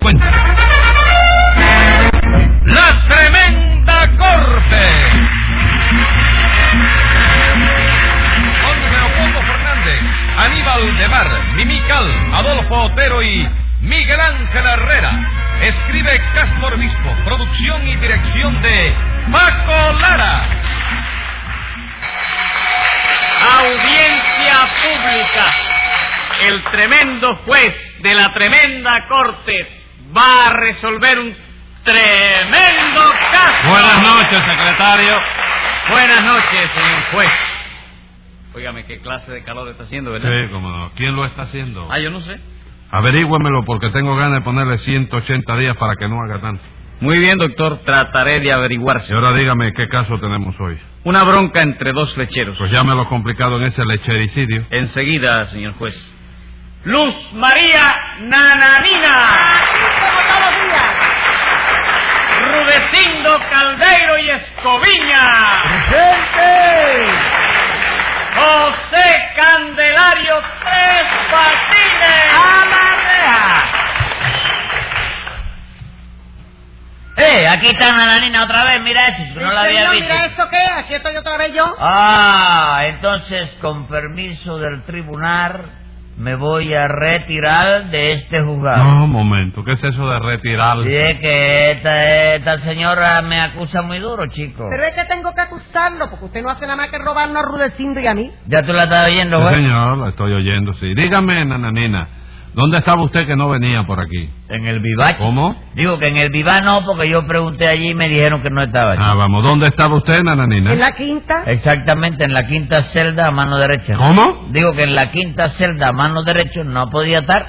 La tremenda corte. Con Leopoldo Fernández, Aníbal de Mar, Mimical, Adolfo Otero y Miguel Ángel Herrera. Escribe Castro Obispo, producción y dirección de Paco Lara. Audiencia pública. El tremendo juez de la tremenda corte va a resolver un tremendo caso. Buenas noches, secretario. Buenas noches, señor juez. Óigame, qué clase de calor está haciendo, ¿verdad? Sí, cómo no. ¿Quién lo está haciendo? Ah, yo no sé. Averígüemelo porque tengo ganas de ponerle 180 días para que no haga tanto. Muy bien, doctor, trataré de averiguarse. Y ahora dígame qué caso tenemos hoy. Una bronca entre dos lecheros. Pues llámelo complicado en ese lechericidio. Enseguida, señor juez. Luz María Nananina. como todos los días. Rudecindo Caldeiro y Escoviña. ¡Presente! José Candelario Tres Patines. ¡A la reja! Eh, aquí está Nananina otra vez, mira eso, que no la había visto. mira esto qué, aquí estoy otra vez yo. Ah, entonces con permiso del tribunal me voy a retirar de este juzgado. No, un momento. ¿Qué es eso de retirar? Es que esta, esta señora me acusa muy duro, chico. Pero es que tengo que acusarlo, porque usted no hace nada más que robarnos a Rudecindo y a mí. ¿Ya tú la estás oyendo, Sí, juez? señor, la estoy oyendo, sí. Dígame, nananina, ¿dónde estaba usted que no venía por aquí? En el vivache. ¿Cómo? Digo que en el viva no, porque yo pregunté allí y me dijeron que no estaba allí. Ah, vamos, ¿dónde estaba usted, nananina? En la quinta. Exactamente, en la quinta celda a mano derecha. ¿Cómo? Digo que en la quinta celda a mano derecha no podía estar,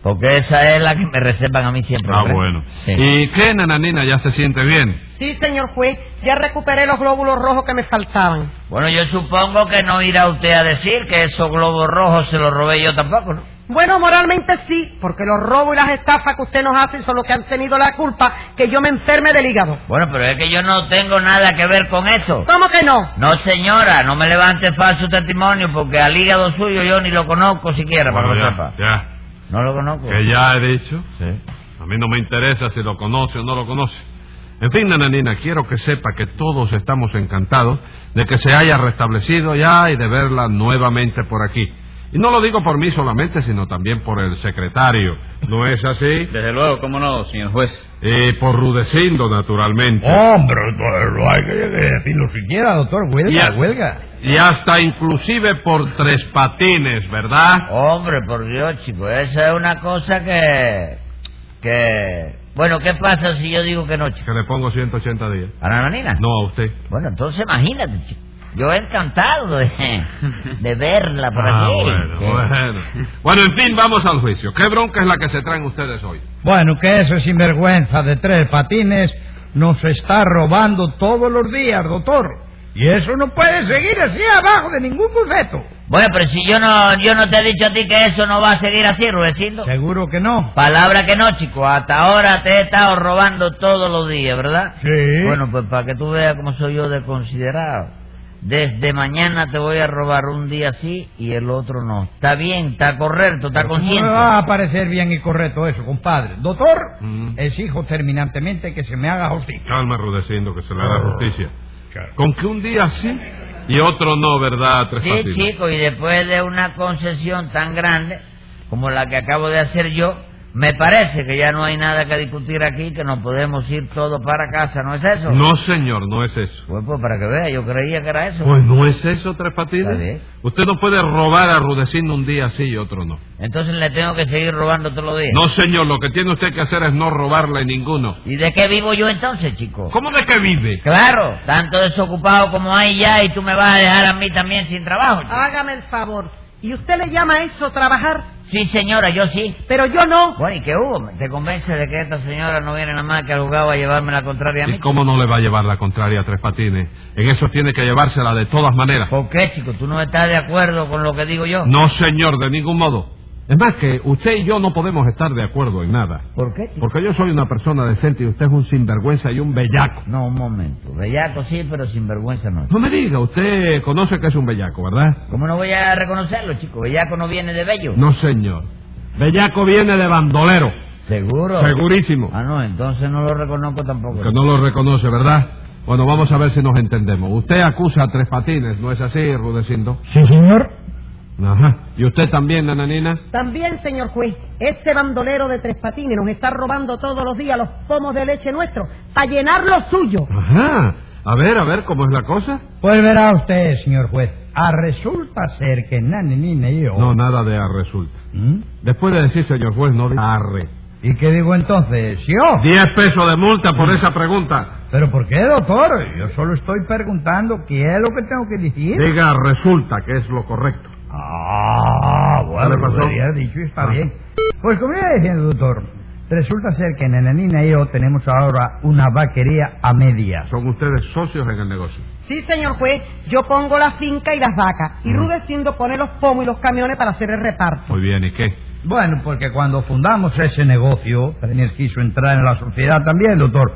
porque esa es la que me reservan a mí siempre. Ah, ¿verdad? bueno. Sí. ¿Y qué, nananina, ya se siente bien? Sí, señor juez, ya recuperé los glóbulos rojos que me faltaban. Bueno, yo supongo que no irá usted a decir que esos globos rojos se los robé yo tampoco, ¿no? Bueno, moralmente sí, porque los robos y las estafas que usted nos hace son los que han tenido la culpa que yo me enferme del hígado. Bueno, pero es que yo no tengo nada que ver con eso. ¿Cómo que no? No, señora, no me levante falso testimonio, porque al hígado suyo yo ni lo conozco siquiera, para que lo sepa. ya, ya. No lo conozco. Que ya he dicho. Sí. A mí no me interesa si lo conoce o no lo conoce. En fin, nananina, quiero que sepa que todos estamos encantados de que se haya restablecido ya y de verla nuevamente por aquí. Y no lo digo por mí solamente, sino también por el secretario. ¿No es así? Desde luego, cómo no, señor juez. Y por Rudecindo, naturalmente. Hombre, no, hay que decirlo siquiera, doctor. Y Huelga, a- huelga. Y hasta inclusive por tres patines, ¿verdad? Hombre, por Dios, chico, esa es una cosa que... que... Bueno, ¿qué pasa si yo digo que no, chico? Que le pongo 180 días. ¿A la nanina? No a usted. Bueno, entonces imagínate, chico. Yo encantado de, de verla por Ah, aquí. bueno, Sí. bueno. Bueno, en fin, vamos al juicio. ¿Qué bronca es la que se traen ustedes hoy? Bueno, que ese sinvergüenza de tres patines nos está robando todos los días, doctor. Y eso no puede seguir así abajo de ningún bufeto. Bueno, pero si yo no, yo no te he dicho a ti que eso no va a seguir así, Rudecindo. Seguro que no. Palabra que no, chico. Hasta ahora te he estado robando todos los días, ¿verdad? Sí. Bueno, pues para que tú veas cómo soy yo de considerado. Desde mañana te voy a robar un día sí y el otro no. Está bien, está correcto, está ¿Cómo me consciente. va a parecer bien y correcto eso, compadre? Doctor, Mm. exijo terminantemente que se me haga justicia. Calma, Rudecindo, que se le da Oh. justicia. Con que un día sí y otro no, ¿verdad, Tres Sí, Patines? chico, y después de una concesión tan grande como la que acabo de hacer yo, me parece que ya no hay nada que discutir aquí, que nos podemos ir todos para casa, ¿no es eso? No, señor, no es eso. Pues, pues para que vea, yo creía que era eso. Pues no es eso, Tres Patines. Usted no puede robar a Rudecindo un día sí y otro no. Entonces le tengo que seguir robando todos los días. No, señor, lo que tiene usted que hacer es no robarle ninguno. ¿Y de qué vivo yo entonces, chico? ¿Cómo de que vive? Claro, tanto desocupado como hay ya y tú me vas a dejar a mí también sin trabajo. chico. Hágame el favor. ¿Y usted le llama a eso trabajar? Sí, señora, yo sí. Pero yo no. Bueno, ¿y qué hubo? ¿Te convence de que esta señora no viene nada más que al juzgado a llevarme la contraria a mí? ¿Y cómo no le va a llevar la contraria a Tres Patines? En eso tiene que llevársela de todas maneras. ¿Por qué, chico? ¿Tú no estás de acuerdo con lo que digo yo? No, señor, de ningún modo. Es más que usted y yo no podemos estar de acuerdo en nada. ¿Por qué? Porque yo soy una persona decente y usted es un sinvergüenza y un bellaco. No, un momento. Bellaco sí, pero sin vergüenza no. No me diga, usted conoce que es un bellaco, ¿verdad? ¿Cómo no voy a reconocerlo, chico? Bellaco no viene de bello. No, señor. Bellaco viene de bandolero. ¿Seguro? Segurísimo. Ah, no, entonces no lo reconozco tampoco. Que no lo reconoce, ¿verdad? Bueno, vamos a ver si nos entendemos. Usted acusa a Tres Patines, ¿no es así, Rudecindo? Sí, señor. Ajá. ¿Y usted también, nananina? También, señor juez, este bandolero de tres patines nos está robando todos los días los pomos de leche nuestros para llenar lo suyo. Ajá. A ver, a ver, ¿cómo es la cosa? Pues verá usted, señor juez. Ah, resulta ser que Nananina y yo... No, nada de a resulta. ¿Mm? Después de decir, señor juez, no de arre. ¿Y qué digo entonces? ¿Yo? Diez pesos de multa por esa pregunta. ¿Pero por qué, doctor? Yo solo estoy preguntando qué es lo que tengo que decir. Diga resulta, que es lo correcto. Ah, bueno, ¿Qué le pasó? lo había dicho y está Ah. bien. Pues como iba diciendo, doctor, resulta ser que Nananina y yo tenemos ahora una vaquería a medias. Son ustedes socios en el negocio. Sí, señor juez, yo pongo la finca y las vacas. Y Rudecindo pone los pomos y los camiones para hacer el reparto. Muy bien, ¿y qué? Bueno, porque cuando fundamos ese negocio, Daniel quiso entrar en la sociedad también, doctor.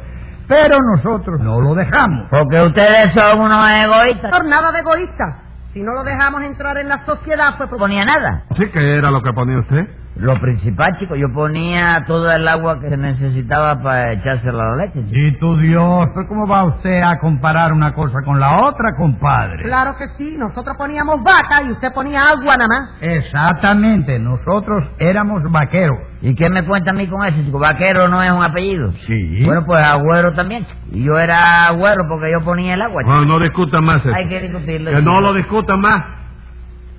Pero nosotros no lo dejamos. Porque ustedes son unos egoístas. Por nada de egoísta. Si no lo dejamos entrar en la sociedad fue No por... ponía nada. ¿Sí que era lo que ponía usted? Lo principal, chico, yo ponía todo el agua que se necesitaba para echársela a la leche, chico. Y tu Dios, ¿pero ¿cómo va usted a comparar una cosa con la otra, compadre? Claro que sí, nosotros poníamos vaca y usted ponía agua nada más. Exactamente, nosotros éramos vaqueros. ¿Y qué me cuenta a mí con eso, chico? Vaquero no es un apellido. Sí. Bueno, pues agüero también, chico. Y yo era agüero porque yo ponía el agua, chico. Bueno, no discutan más eso. Hay que discutirlo. Que chico. no lo discutan más.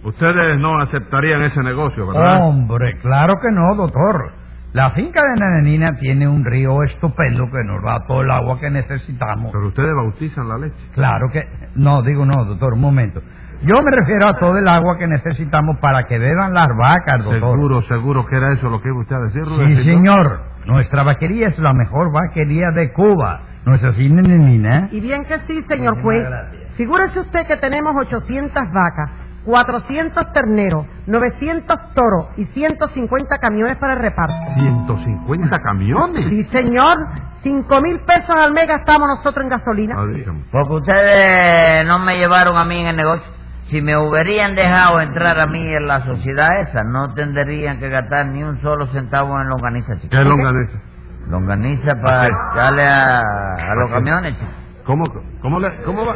Ustedes no aceptarían ese negocio, ¿verdad? Hombre, claro que no, doctor. La finca de Nananina tiene un río estupendo que nos da todo el agua que necesitamos. Pero ustedes bautizan la leche. Claro que... No, digo no, doctor, un momento. Yo me refiero a todo el agua que necesitamos para que beban las vacas, doctor. Seguro, seguro que era eso lo que iba usted a decir, Sí, Rudecindo? señor. Nuestra vaquería es la mejor vaquería de Cuba. ¿No es así, Nananina? Y bien que sí, señor juez. Figúrese usted que tenemos 800 vacas, 400 terneros, 900 toros y 150 camiones para el reparto. 150 camiones. Sí, señor. Cinco mil pesos al mes gastamos nosotros en gasolina. Ah. Porque ustedes no me llevaron a mí en el negocio. Si me hubieran dejado entrar a mí en la sociedad esa, no tendrían que gastar ni un solo centavo en longaniza, chico. ¿Qué es longaniza? Longaniza para darle a, a los camiones, chico. ¿Cómo, cómo, le, cómo, va,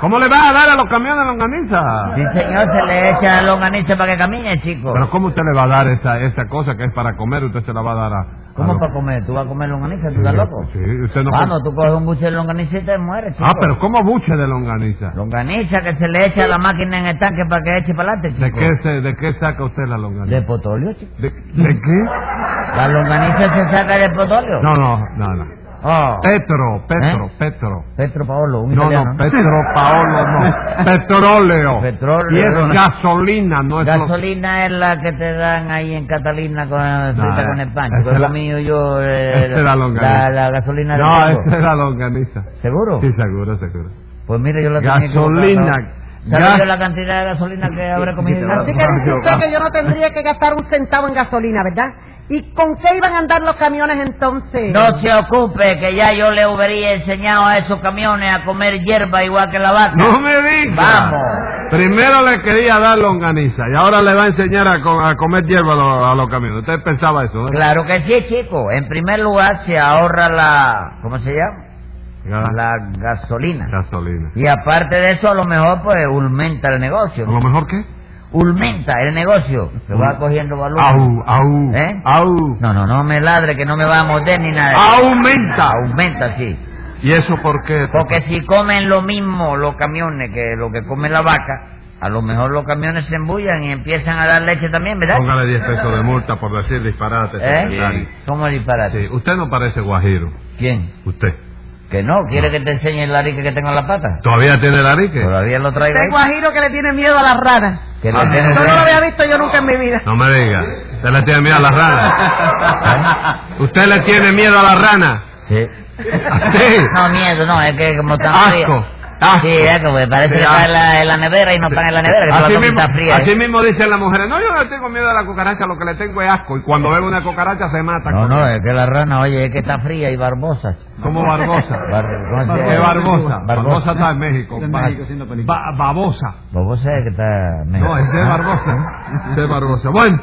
¿Cómo le va a dar a los camiones longaniza? Sí, señor, se le echa longaniza para que camine, chico. Pero ¿cómo usted le va a dar esa, esa cosa que es para comer? Usted se la va a dar a... ¿Cómo para comer? ¿Tú vas a comer longaniza? ¿Tú estás loco? Sí, usted no... Vamos, tú coges un buche de longaniza y te mueres, chico. Ah, pero ¿cómo buche de longaniza? Longaniza que se le echa a la máquina en el tanque para que eche para adelante, ¿De chico. qué, se, ¿De qué saca usted la longaniza? De potóleo, chico. ¿De, de qué? La longaniza se saca de potóleo. No, no, no, no. Oh. Petro, Petro, ¿Eh? Petro. Petro Paolo, un No, italiano. no, Petro Paolo, no. Petróleo. Petróleo. Y es gasolina, no es Gasolina es la que te dan ahí en Catalina con, frita eh, con el pan. esa chico. es la- Lo mío yo... eh, esa es la longaniza. la, la gasolina No, esa es la longaniza. ¿Seguro? Sí, seguro, seguro. Pues mire, yo la Gasolina. equivocada. ¿Sabe Gas- yo la cantidad de gasolina que habré comido? Así que dice usted que yo no tendría que gastar un centavo en gasolina, ¿verdad? ¿Y con qué iban a andar los camiones entonces? No se ocupe, que ya yo le hubiera enseñado a esos camiones a comer hierba igual que la vaca. No me diga. Vamos. Primero le quería dar longaniza y ahora le va a enseñar a, co- a comer hierba a, los- a los camiones. Usted pensaba eso, ¿no? Claro que sí, chico. En primer lugar se ahorra la... ¿Cómo se llama? La gasolina. Gasolina. Y aparte de eso, a lo mejor, pues, aumenta el negocio. ¿A lo mejor qué? Aumenta el negocio. Se va cogiendo valor. Au, au, ¿Eh? au. No, no, no me ladre que no me va a morder ni nada. Aumenta. Aumenta, sí. ¿Y eso por qué? Porque si comen lo mismo los camiones que lo que come la vaca, a lo mejor los camiones se embullan y empiezan a dar leche también, ¿verdad? Póngale 10 pesos de multa por decir disparate. ¿Eh? ¿Cómo disparate? Sí, usted no parece guajiro. ¿Quién? Usted. ¿Que no? ¿Quiere que te enseñe el arique que tengo en la pata? ¿Todavía tiene el arique? Todavía lo traigo. Este guajiro que le tiene miedo a las ranas. Que le Ah, que- no lo había visto yo nunca en mi vida. No me diga. ¿Usted le tiene miedo a las ranas? ¿Eh? ¿Usted le tiene miedo a las ranas? Sí. ¿Sí? No, miedo, no, es que como tan Asco, frío. Asco. Sí, es que pues, parece Sí, que está asco. en la, en la nevera y no están en la nevera, que Así la mismo, está fría. ¿eh? así mismo dicen las mujeres, no, yo no tengo miedo a la cucaracha, lo que le tengo es asco. Y cuando ve una cucaracha se mata. No, no, es que la rana, oye, es que está fría y barbosa. Como Barbosa. Bar- ¿cómo se ¿Qué llama? Barbosa? Barbosa está en México. Ba- ba- babosa. Babosa es que está... No, ese es Barbosa. Ese es Barbosa. Bueno,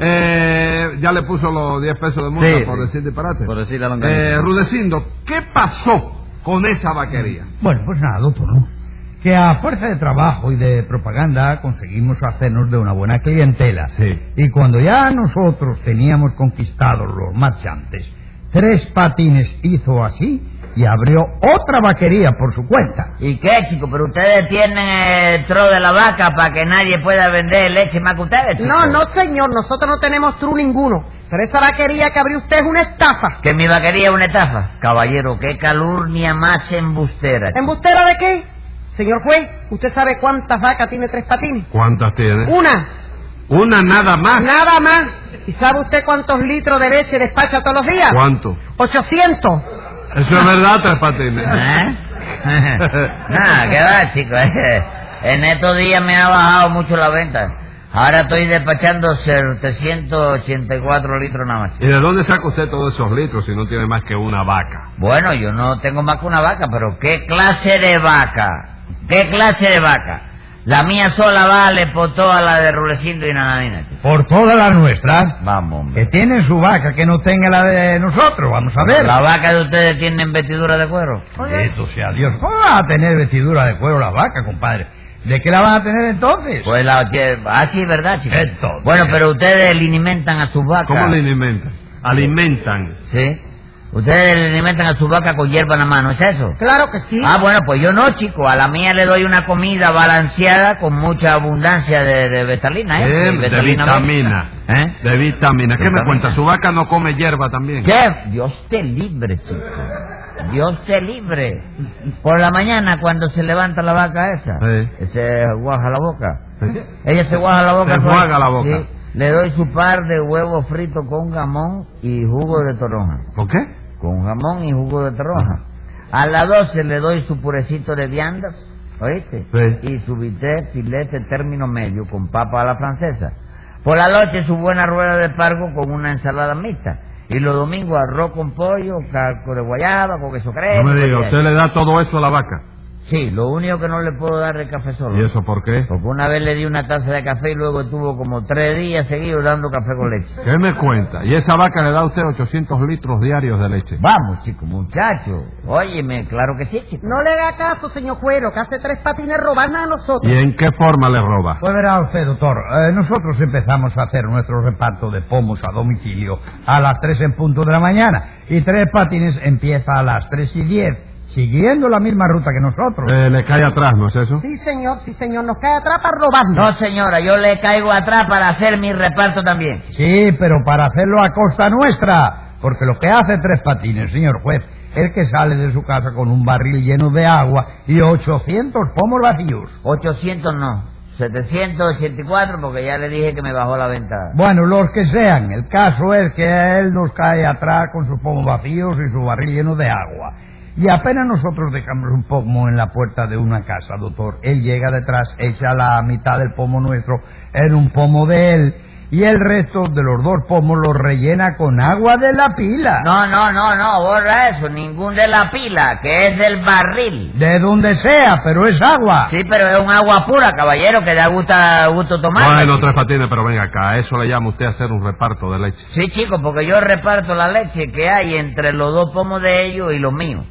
Eh, ya le puso los 10 pesos de multa Sí, por decir disparate. Por decir la longaniza. Eh, Rudecindo, ¿qué pasó con esa vaquería? Bueno, pues nada, doctor, ¿no? Que a fuerza de trabajo y de propaganda conseguimos hacernos de una buena clientela. Sí. Y cuando ya nosotros teníamos conquistados los marchantes, Tres Patines hizo así y abrió otra vaquería por su cuenta. ¿Y qué, chico? Pero ustedes tienen el tro de la vaca para que nadie pueda vender leche más que ustedes, chico. No, no, señor, nosotros no tenemos tru ninguno. Pero esa vaquería que abrió usted es una estafa. Que mi vaquería es una estafa. Caballero, qué calurnia más embustera. chico. ¿Embustera de qué? Señor juez, ¿usted sabe cuántas vacas tiene Tres Patines? ¿Cuántas tiene? Una, Una nada más. nada más. ¿Y sabe usted cuántos litros de leche despacha todos los días? ¿Cuánto? 800. Eso es verdad, Tres Patines. ¿Eh? Nada, ¿qué va, chico? en estos días me ha bajado mucho la venta. Ahora estoy despachando 784 litros nada más. ¿Y de dónde saca usted todos esos litros si no tiene más que una vaca? Bueno, yo no tengo más que una vaca, pero ¿qué clase de vaca? ¿Qué clase de vaca? La mía sola vale por toda la de Rulecindo y Nananina, chico. Por todas las nuestras. Vamos, hombre. Que tiene su vaca que no tenga la de nosotros, vamos a ver. ¿La vaca de ustedes tienen vestidura de cuero? Eso sea Dios. ¿Cómo va a tener vestidura de cuero la vaca, compadre? ¿De qué la van a tener entonces? Pues la... que- Ah, sí, ¿verdad, chico? Entonces. Bueno, pero ustedes alimentan a sus vacas. ¿Cómo le alimentan? Alimentan. Sí. Ustedes le alimentan a su vaca con hierba en la mano, ¿es eso? Claro que sí. Ah, bueno, pues yo no, chico. A la mía le doy una comida balanceada con mucha abundancia de, de betalina, ¿eh? Eh, de vitamina. ¿Eh? De vitamina. ¿Qué me Vitamina. cuenta? ¿Su vaca no come hierba también? ¿Qué? Dios te libre, chico. Dios te libre. Por la mañana, cuando se levanta la vaca esa, Sí. se guaja la boca. ¿Sí? Ella se guaja la boca. Se enjuaga la boca. Sí. Le doy su par de huevos fritos con jamón y jugo de toronja. ¿Por qué? Con jamón y jugo de toronja. A las 12 le doy su purecito de viandas, ¿oíste? Sí. Y su bistec, filete término medio con papa a la francesa. Por la noche su buena rueda de pargo con una ensalada mixta. Y los domingos arroz con pollo, calco de guayaba, con queso crema. No me diga, ¿usted le da todo eso a la vaca? Sí, lo único que no le puedo dar es café solo. ¿Y eso por qué? Porque una vez le di una taza de café y luego estuvo como tres días seguidos dando café con leche. ¿Qué me cuenta? ¿Y esa vaca le da a usted 800 litros diarios de leche? Vamos, chico, muchacho. Óyeme, claro que sí, chico. No le haga caso, señor juez, lo que hace Tres Patines es robarnos a nosotros. ¿Y en qué forma le roba? Pues verá usted, doctor, eh, nosotros empezamos a hacer nuestro reparto de pomos a domicilio a las 3 en punto de la mañana y Tres Patines empieza a las 3 y 10, siguiendo la misma ruta que nosotros. Eh, le cae atrás, ¿no es eso? Sí, señor, sí, señor, nos cae atrás para robarnos. No, señora, yo le caigo atrás para hacer mi reparto también. Sí, pero para hacerlo a costa nuestra, porque lo que hace Tres Patines, señor juez, es que sale de su casa con un barril lleno de agua y 800 pomos vacíos. 800 no, 784 porque ya le dije que me bajó la venta. Bueno, los que sean, el caso es que él nos cae atrás con sus pomos vacíos y su barril lleno de agua. Y apenas nosotros dejamos un pomo en la puerta de una casa, doctor, él llega detrás, echa la mitad del pomo nuestro en un pomo de él y el resto de los dos pomos los rellena con agua de la pila. No, no, no, no, borra eso, ningún de la pila, que es del barril. De donde sea, pero es agua. Sí, pero es un agua pura, caballero, que da gusto, gusto tomar. Bueno, Tres Patines, pero venga acá. ¿A eso le llama usted hacer un reparto de leche? Sí, chico, porque yo reparto la leche que hay entre los dos pomos de ellos y los míos.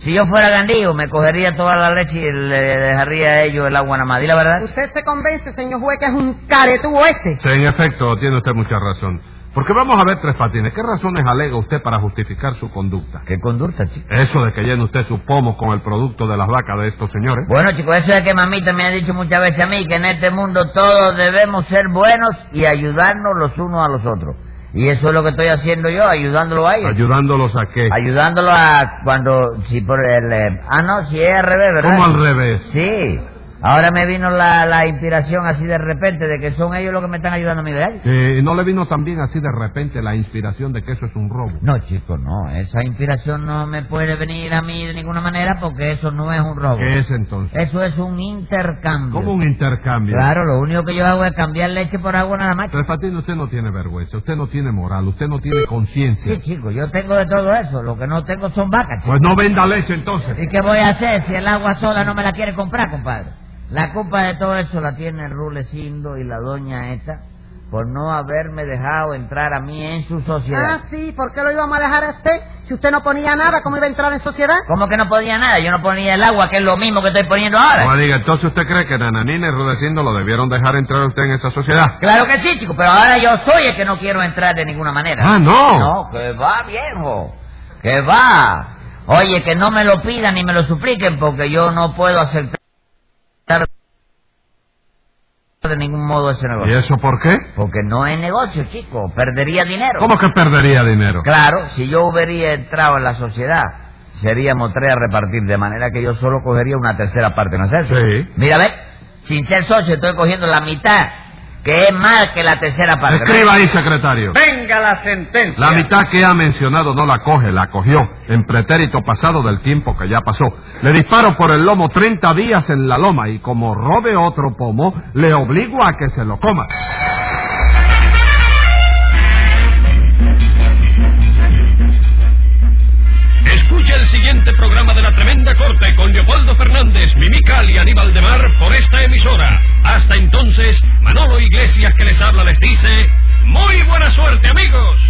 Si yo fuera gandío, me cogería toda la leche y le dejaría a ellos el agua nada más. ¿Di la verdad? Usted se convence, señor juez, que es un caretúo ese. Sí, en efecto, tiene usted mucha razón. Porque vamos a ver, Tres Patines, ¿qué razones alega usted para justificar su conducta? ¿Qué conducta, chico? Eso de que llene usted sus pomos con el producto de las vacas de estos señores. Bueno, chicos, eso es que mamita me ha dicho muchas veces a mí, que en este mundo todos debemos ser buenos y ayudarnos los unos a los otros. Y eso es lo que estoy haciendo yo, ayudándolo a ellos. Ayudándolos a qué. Ayudándolo a cuando, si por el... eh, ah, no, si es al revés, ¿verdad? ¿Cómo al revés? Sí. Ahora me vino la, la inspiración así de repente de que son ellos los que me están ayudando a mí, ¿verdad? Eh, ¿No le vino también así de repente la inspiración de que eso es un robo? No, chico, no. Esa inspiración no me puede venir a mí de ninguna manera porque eso no es un robo. ¿Qué es entonces? Eso es un intercambio. Como un intercambio. Claro, lo único que yo hago es cambiar leche por agua nada más. Tres Patines, usted no tiene vergüenza, usted no tiene moral, usted no tiene conciencia. Sí, chico, yo tengo de todo eso. Lo que no tengo son vacas, chico. Pues no venda leche entonces. ¿Y qué voy a hacer si el agua sola no me la quiere comprar, compadre? La culpa de todo eso la tiene el Rulecindo y la doña esta, por no haberme dejado entrar a mí en su sociedad. Ah, sí, ¿por qué lo íbamos a dejar a usted? Si usted no ponía nada, ¿cómo iba a entrar en sociedad? ¿Cómo que no ponía nada? Yo no ponía el agua, que es lo mismo que estoy poniendo ahora. Oiga, diga, entonces usted cree que Nananina y Rudecindo lo debieron dejar entrar a usted en esa sociedad. Claro que sí, chico, pero ahora yo soy el que no quiero entrar de ninguna manera. Ah, no. No, que va, viejo. Que va. Oye, que no me lo pidan ni me lo supliquen porque yo no puedo aceptar de ningún modo ese ¿Y negocio. eso por qué? Porque no es negocio, chico. Perdería dinero. ¿Cómo que perdería dinero? Claro, si yo hubiera entrado en la sociedad, seríamos tres a repartir, de manera que yo solo cogería una tercera parte, ¿no es eso? Sí. Mira, ve, sin ser socio estoy cogiendo la mitad, que es más que la tercera parte. Escriba ahí, secretario. Venga la sentencia. La mitad que ha mencionado no la coge, la cogió en pretérito pasado del tiempo que ya pasó. Le disparo por el lomo 30 días en la loma y como robe otro pomo, le obligo a que se lo coma. Tremenda Corte con Leopoldo Fernández, Mimical y Aníbal de Mar por esta emisora. Hasta entonces, Manolo Iglesias que les habla les dice, muy buena suerte amigos.